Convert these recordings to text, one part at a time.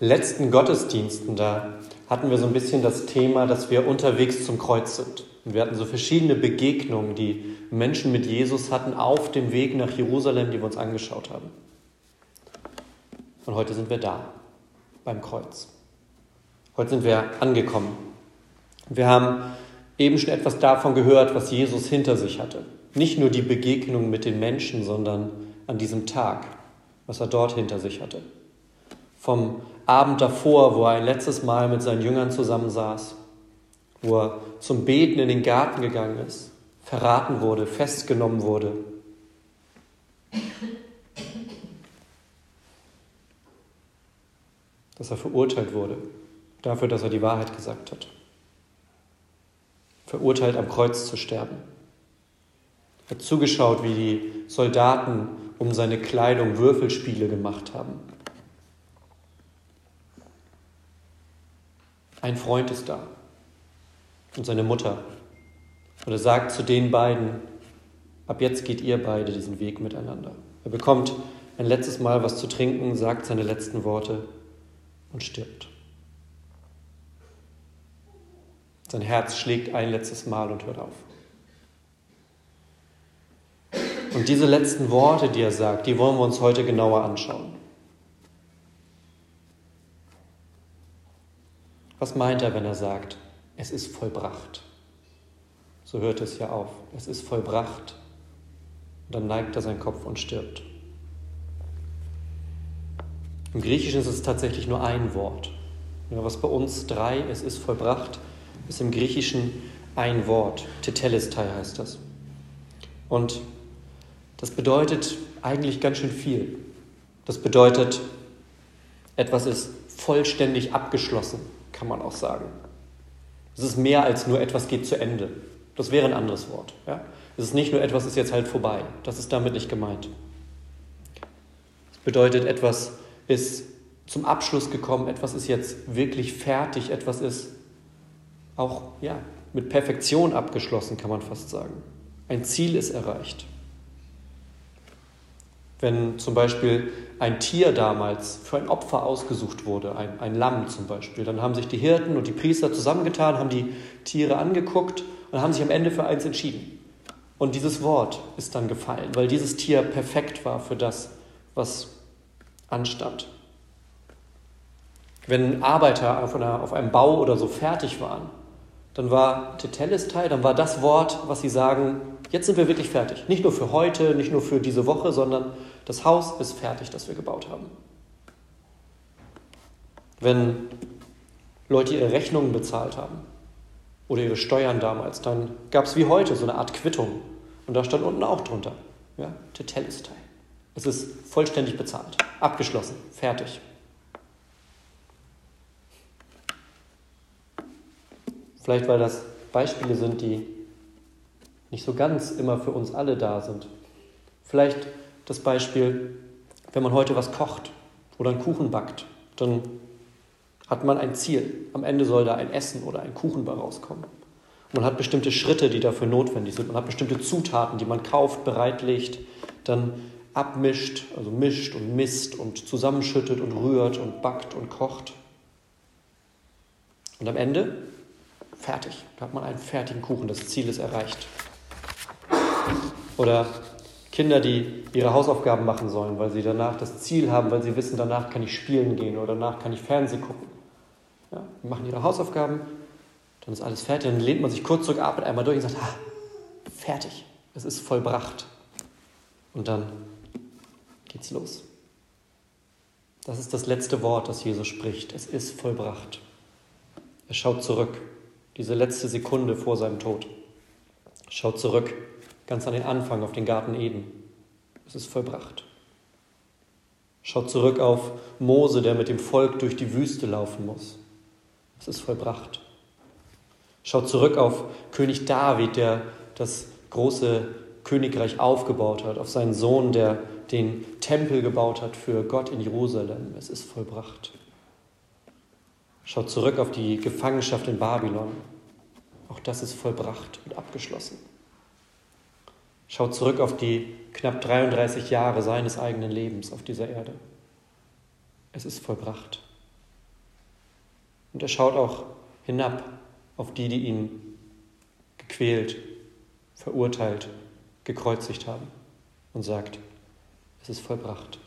letzten Gottesdiensten, da hatten wir so ein bisschen das Thema, dass wir unterwegs zum Kreuz sind. Und wir hatten so verschiedene Begegnungen, die Menschen mit Jesus hatten auf dem Weg nach Jerusalem, die wir uns angeschaut haben. Und heute sind wir da, beim Kreuz. Heute sind wir angekommen. Wir haben eben schon etwas davon gehört, was Jesus hinter sich hatte. Nicht nur die Begegnung mit den Menschen, sondern an diesem Tag, was er dort hinter sich hatte. Vom Abend davor, wo er ein letztes Mal mit seinen Jüngern zusammensaß, wo er zum Beten in den Garten gegangen ist, verraten wurde, festgenommen wurde. Dass er verurteilt wurde dafür, dass er die Wahrheit gesagt hat. Verurteilt am Kreuz zu sterben. Er hat zugeschaut, wie die Soldaten um seine Kleidung Würfelspiele gemacht haben. Ein Freund ist da und seine Mutter. Und er sagt zu den beiden, ab jetzt geht ihr beide diesen Weg miteinander. Er bekommt ein letztes Mal was zu trinken, sagt seine letzten Worte und stirbt. Sein Herz schlägt ein letztes Mal und hört auf. Und diese letzten Worte, die er sagt, die wollen wir uns heute genauer anschauen. Was meint er, wenn er sagt, es ist vollbracht? So hört es ja auf. Es ist vollbracht. Und dann neigt er seinen Kopf und stirbt. Im Griechischen ist es tatsächlich nur ein Wort. Ja, was bei uns drei, es ist vollbracht, ist im Griechischen ein Wort. Tetelestai heißt das. Und das bedeutet eigentlich ganz schön viel. Das bedeutet, etwas ist vollständig abgeschlossen kann man auch sagen. Es ist mehr als nur etwas geht zu Ende. Das wäre ein anderes Wort. Ja? Es ist nicht nur etwas ist jetzt halt vorbei. Das ist damit nicht gemeint. Es bedeutet, etwas ist zum Abschluss gekommen, etwas ist jetzt wirklich fertig, etwas ist auch ja, mit Perfektion abgeschlossen, kann man fast sagen. Ein Ziel ist erreicht. Wenn zum Beispiel ein Tier damals für ein Opfer ausgesucht wurde, ein, ein Lamm zum Beispiel, dann haben sich die Hirten und die Priester zusammengetan, haben die Tiere angeguckt und haben sich am Ende für eins entschieden. Und dieses Wort ist dann gefallen, weil dieses Tier perfekt war für das, was anstand. Wenn Arbeiter auf, einer, auf einem Bau oder so fertig waren, dann war Tetelestai, dann war das Wort, was sie sagen, jetzt sind wir wirklich fertig. Nicht nur für heute, nicht nur für diese Woche, sondern das Haus ist fertig, das wir gebaut haben. Wenn Leute ihre Rechnungen bezahlt haben oder ihre Steuern damals, dann gab es wie heute so eine Art Quittung. Und da stand unten auch drunter, ja, Tetelestai. Es ist vollständig bezahlt, abgeschlossen, fertig. Vielleicht weil das Beispiele sind, die nicht so ganz immer für uns alle da sind. Vielleicht das Beispiel, wenn man heute was kocht oder einen Kuchen backt, dann hat man ein Ziel. Am Ende soll da ein Essen oder ein Kuchen bei rauskommen. man hat bestimmte Schritte, die dafür notwendig sind. Man hat bestimmte Zutaten, die man kauft, bereitlegt, dann abmischt, also mischt und misst und zusammenschüttet und rührt und backt und kocht. Und am Ende fertig. Da hat man einen fertigen Kuchen, das Ziel ist erreicht. Oder Kinder, die ihre Hausaufgaben machen sollen, weil sie danach das Ziel haben, weil sie wissen, danach kann ich spielen gehen oder danach kann ich Fernsehen gucken. Ja, die machen ihre Hausaufgaben, dann ist alles fertig, dann lehnt man sich kurz zurück, atmet einmal durch und sagt, ah, fertig, es ist vollbracht. Und dann geht's los. Das ist das letzte Wort, das Jesus spricht. Es ist vollbracht. Er schaut zurück diese letzte Sekunde vor seinem Tod. Schaut zurück, ganz an den Anfang, auf den Garten Eden. Es ist vollbracht. Schaut zurück auf Mose, der mit dem Volk durch die Wüste laufen muss. Es ist vollbracht. Schaut zurück auf König David, der das große Königreich aufgebaut hat, auf seinen Sohn, der den Tempel gebaut hat für Gott in Jerusalem. Es ist vollbracht. Schaut zurück auf die Gefangenschaft in Babylon. Auch das ist vollbracht und abgeschlossen. Schaut zurück auf die knapp 33 Jahre seines eigenen Lebens auf dieser Erde. Es ist vollbracht. Und er schaut auch hinab auf die, die ihn gequält, verurteilt, gekreuzigt haben und sagt, es ist vollbracht.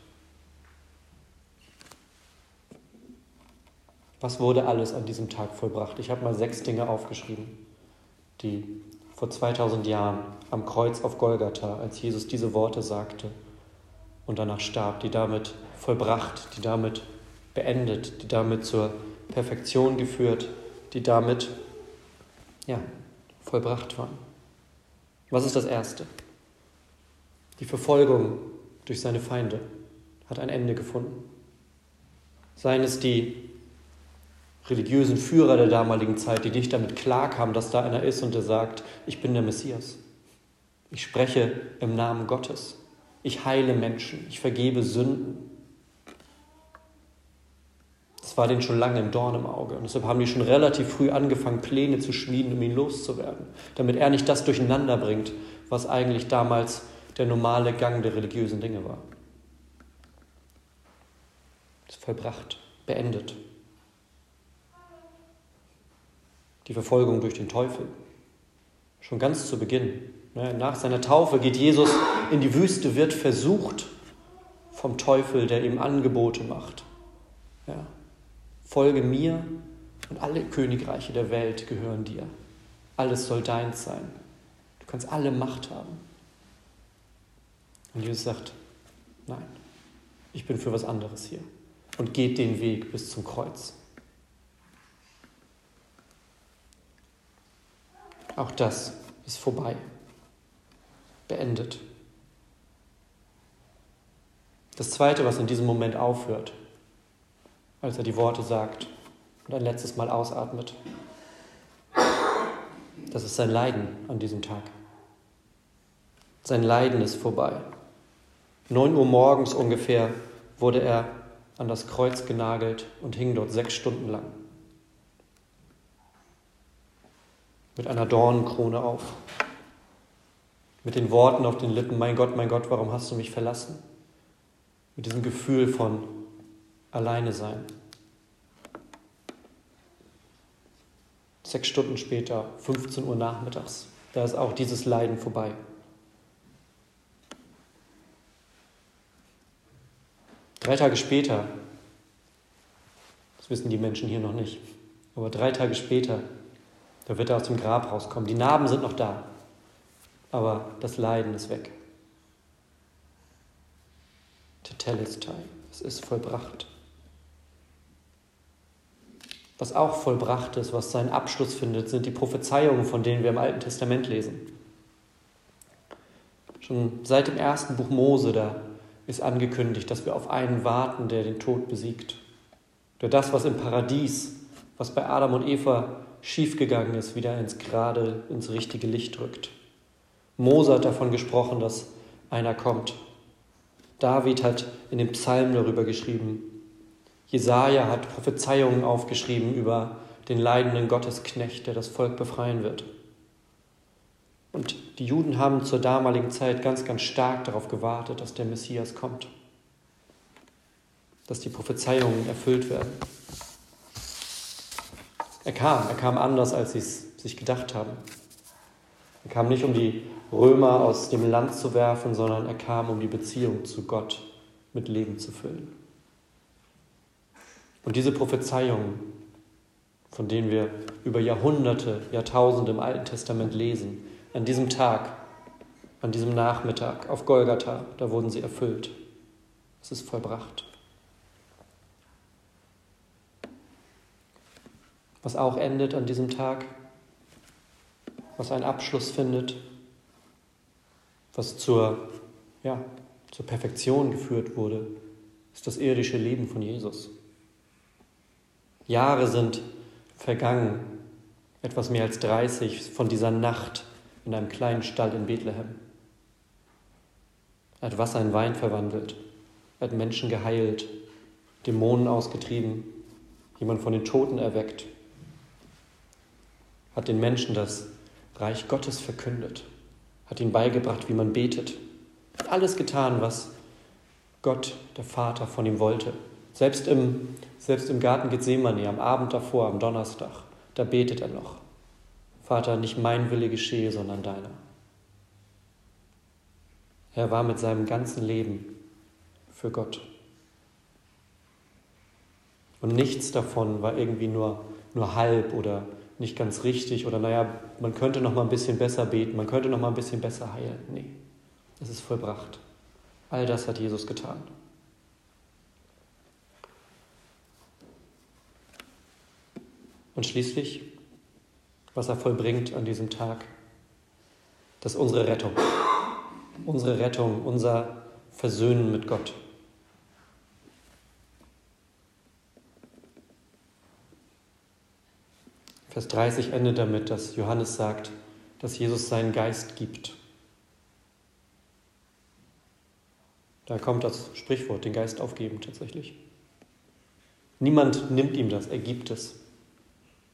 Was wurde alles an diesem Tag vollbracht? Ich habe mal sechs Dinge aufgeschrieben, die vor 2000 Jahren am Kreuz auf Golgatha, als Jesus diese Worte sagte und danach starb, die damit vollbracht, die damit beendet, die damit zur Perfektion geführt, die damit ja, vollbracht waren. Was ist das Erste? Die Verfolgung durch seine Feinde hat ein Ende gefunden. Seien es die religiösen Führer der damaligen Zeit, die nicht damit klarkamen, dass da einer ist und der sagt, ich bin der Messias. Ich spreche im Namen Gottes. Ich heile Menschen. Ich vergebe Sünden. Das war denen schon lange im Dorn im Auge. Und deshalb haben die schon relativ früh angefangen, Pläne zu schmieden, um ihn loszuwerden. Damit er nicht das durcheinander bringt, was eigentlich damals der normale Gang der religiösen Dinge war. Das ist vollbracht, beendet. Die Verfolgung durch den Teufel. Schon ganz zu Beginn. Ne, nach seiner Taufe geht Jesus in die Wüste, wird versucht vom Teufel, der ihm Angebote macht. Ja. Folge mir und alle Königreiche der Welt gehören dir. Alles soll deins sein. Du kannst alle Macht haben. Und Jesus sagt, nein, ich bin für was anderes hier. Und geht den Weg bis zum Kreuz. Auch das ist vorbei, beendet. Das Zweite, was in diesem Moment aufhört, als er die Worte sagt und ein letztes Mal ausatmet, das ist sein Leiden an diesem Tag. Sein Leiden ist vorbei. Neun Uhr morgens ungefähr wurde er an das Kreuz genagelt und hing dort sechs Stunden lang. Mit einer Dornenkrone auf, mit den Worten auf den Lippen, mein Gott, mein Gott, warum hast du mich verlassen? Mit diesem Gefühl von alleine sein. Sechs Stunden später, 15 Uhr nachmittags, da ist auch dieses Leiden vorbei. Drei Tage später, das wissen die Menschen hier noch nicht, aber drei Tage später da wird er aus dem Grab rauskommen. Die Narben sind noch da, aber das Leiden ist weg. Tetelestai, es ist vollbracht. Was auch vollbracht ist, was seinen Abschluss findet, sind die Prophezeiungen, von denen wir im Alten Testament lesen. Schon seit dem ersten Buch Mose, da ist angekündigt, dass wir auf einen warten, der den Tod besiegt. Der das, was im Paradies, was bei Adam und Eva schiefgegangen ist, wieder ins gerade, ins richtige Licht rückt. Mose hat davon gesprochen, dass einer kommt. David hat in dem Psalm darüber geschrieben. Jesaja hat Prophezeiungen aufgeschrieben über den leidenden Gottesknecht, der das Volk befreien wird. Und die Juden haben zur damaligen Zeit ganz, ganz stark darauf gewartet, dass der Messias kommt, dass die Prophezeiungen erfüllt werden. Er kam, er kam anders, als sie es sich gedacht haben. Er kam nicht, um die Römer aus dem Land zu werfen, sondern er kam, um die Beziehung zu Gott mit Leben zu füllen. Und diese Prophezeiungen, von denen wir über Jahrhunderte, Jahrtausende im Alten Testament lesen, an diesem Tag, an diesem Nachmittag auf Golgatha, da wurden sie erfüllt. Es ist vollbracht. Was auch endet an diesem Tag, was einen Abschluss findet, was zur, ja, zur Perfektion geführt wurde, ist das irdische Leben von Jesus. Jahre sind vergangen, etwas mehr als 30 von dieser Nacht in einem kleinen Stall in Bethlehem. Er hat Wasser in Wein verwandelt, er hat Menschen geheilt, Dämonen ausgetrieben, jemand von den Toten erweckt, hat den Menschen das Reich Gottes verkündet, hat ihnen beigebracht, wie man betet, hat alles getan, was Gott, der Vater, von ihm wollte. Selbst im, selbst im Garten Gethsemane, am Abend davor, am Donnerstag, da betet er noch. Vater, nicht mein Wille geschehe, sondern deiner. Er war mit seinem ganzen Leben für Gott. Und nichts davon war irgendwie nur, nur halb oder nicht ganz richtig oder naja, man könnte noch mal ein bisschen besser beten, man könnte noch mal ein bisschen besser heilen. Nee, es ist vollbracht. All das hat Jesus getan. Und schließlich, was er vollbringt an diesem Tag, das ist unsere Rettung. Unsere Rettung, unser Versöhnen mit Gott. Vers 30 endet damit, dass Johannes sagt, dass Jesus seinen Geist gibt. Da kommt das Sprichwort, den Geist aufgeben tatsächlich. Niemand nimmt ihm das, er gibt es.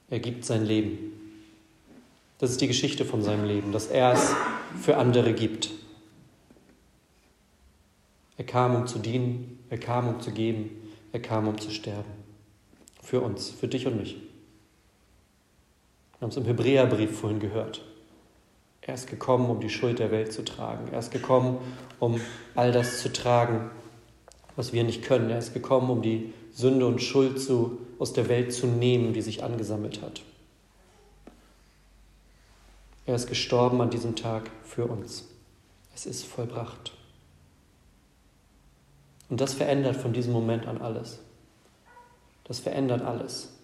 Er gibt sein Leben. Das ist die Geschichte von seinem Leben, dass er es für andere gibt. Er kam, um zu dienen, er kam, um zu geben, er kam, um zu sterben. Für uns, für dich und mich. Wir haben es im Hebräerbrief vorhin gehört. Er ist gekommen, um die Schuld der Welt zu tragen. Er ist gekommen, um all das zu tragen, was wir nicht können. Er ist gekommen, um die Sünde und Schuld zu, aus der Welt zu nehmen, die sich angesammelt hat. Er ist gestorben an diesem Tag für uns. Es ist vollbracht. Und das verändert von diesem Moment an alles. Das verändert alles.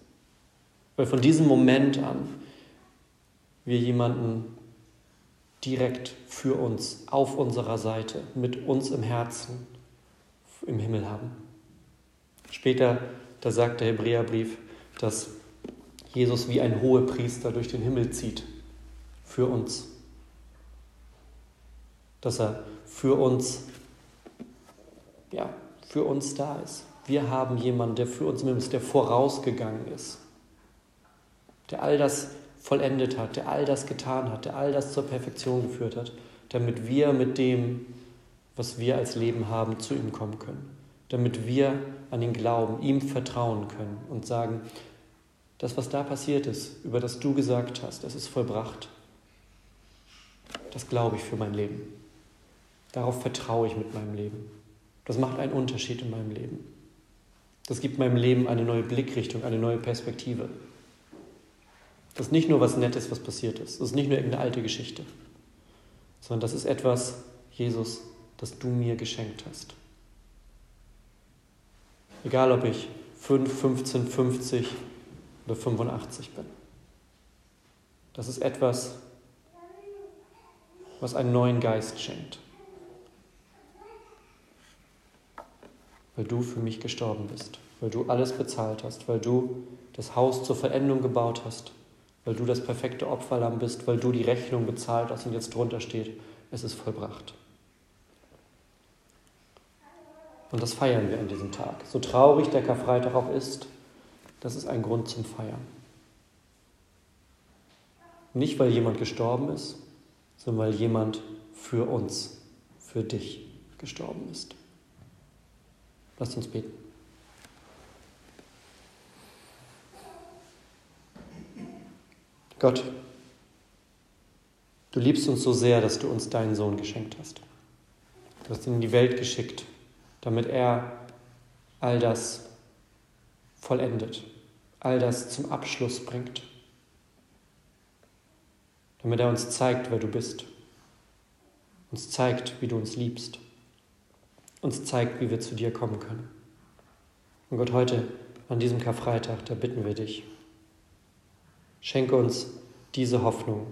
Weil von diesem Moment an wir jemanden direkt für uns, auf unserer Seite, mit uns im Herzen, im Himmel haben. Später, da sagt der Hebräerbrief, dass Jesus wie ein Hohepriester durch den Himmel zieht, für uns. Dass er für uns, ja, für uns da ist. Wir haben jemanden, der für uns der vorausgegangen ist, der all das vollendet hat, der all das getan hat, der all das zur Perfektion geführt hat, damit wir mit dem, was wir als Leben haben, zu ihm kommen können. Damit wir an ihn glauben, ihm vertrauen können und sagen, das, was da passiert ist, über das du gesagt hast, das ist vollbracht. Das glaube ich für mein Leben. Darauf vertraue ich mit meinem Leben. Das macht einen Unterschied in meinem Leben. Das gibt meinem Leben eine neue Blickrichtung, eine neue Perspektive. Das ist nicht nur was Nettes, was passiert ist. Das ist nicht nur irgendeine alte Geschichte, sondern das ist etwas, Jesus, das du mir geschenkt hast. Egal, ob ich 5, 15, 50 oder 85 bin. Das ist etwas, was einen neuen Geist schenkt. Weil du für mich gestorben bist, weil du alles bezahlt hast, weil du das Haus zur Verendung gebaut hast weil du das perfekte Opferlamm bist, weil du die Rechnung bezahlt hast und jetzt drunter steht, es ist vollbracht. Und das feiern wir an diesem Tag. So traurig der Karfreitag auch ist, das ist ein Grund zum Feiern. Nicht, weil jemand gestorben ist, sondern weil jemand für uns, für dich gestorben ist. Lasst uns beten. Gott, du liebst uns so sehr, dass du uns deinen Sohn geschenkt hast. Du hast ihn in die Welt geschickt, damit er all das vollendet, all das zum Abschluss bringt, damit er uns zeigt, wer du bist, uns zeigt, wie du uns liebst, uns zeigt, wie wir zu dir kommen können. Und Gott, heute an diesem Karfreitag, da bitten wir dich, Schenke uns diese Hoffnung,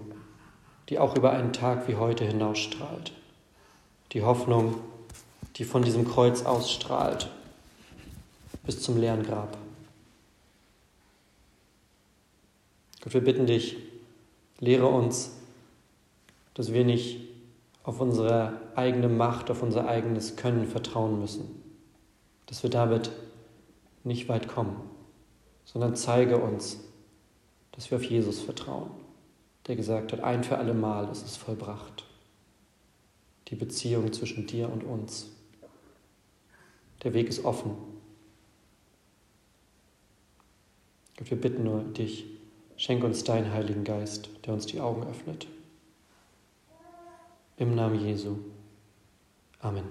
die auch über einen Tag wie heute hinausstrahlt. Die Hoffnung, die von diesem Kreuz ausstrahlt bis zum leeren Grab. Gott, wir bitten dich, lehre uns, dass wir nicht auf unsere eigene Macht, auf unser eigenes Können vertrauen müssen, dass wir damit nicht weit kommen, sondern zeige uns, dass wir auf Jesus vertrauen, der gesagt hat, ein für alle Mal ist es vollbracht. Die Beziehung zwischen dir und uns. Der Weg ist offen. Gott, wir bitten nur dich, schenk uns deinen Heiligen Geist, der uns die Augen öffnet. Im Namen Jesu. Amen.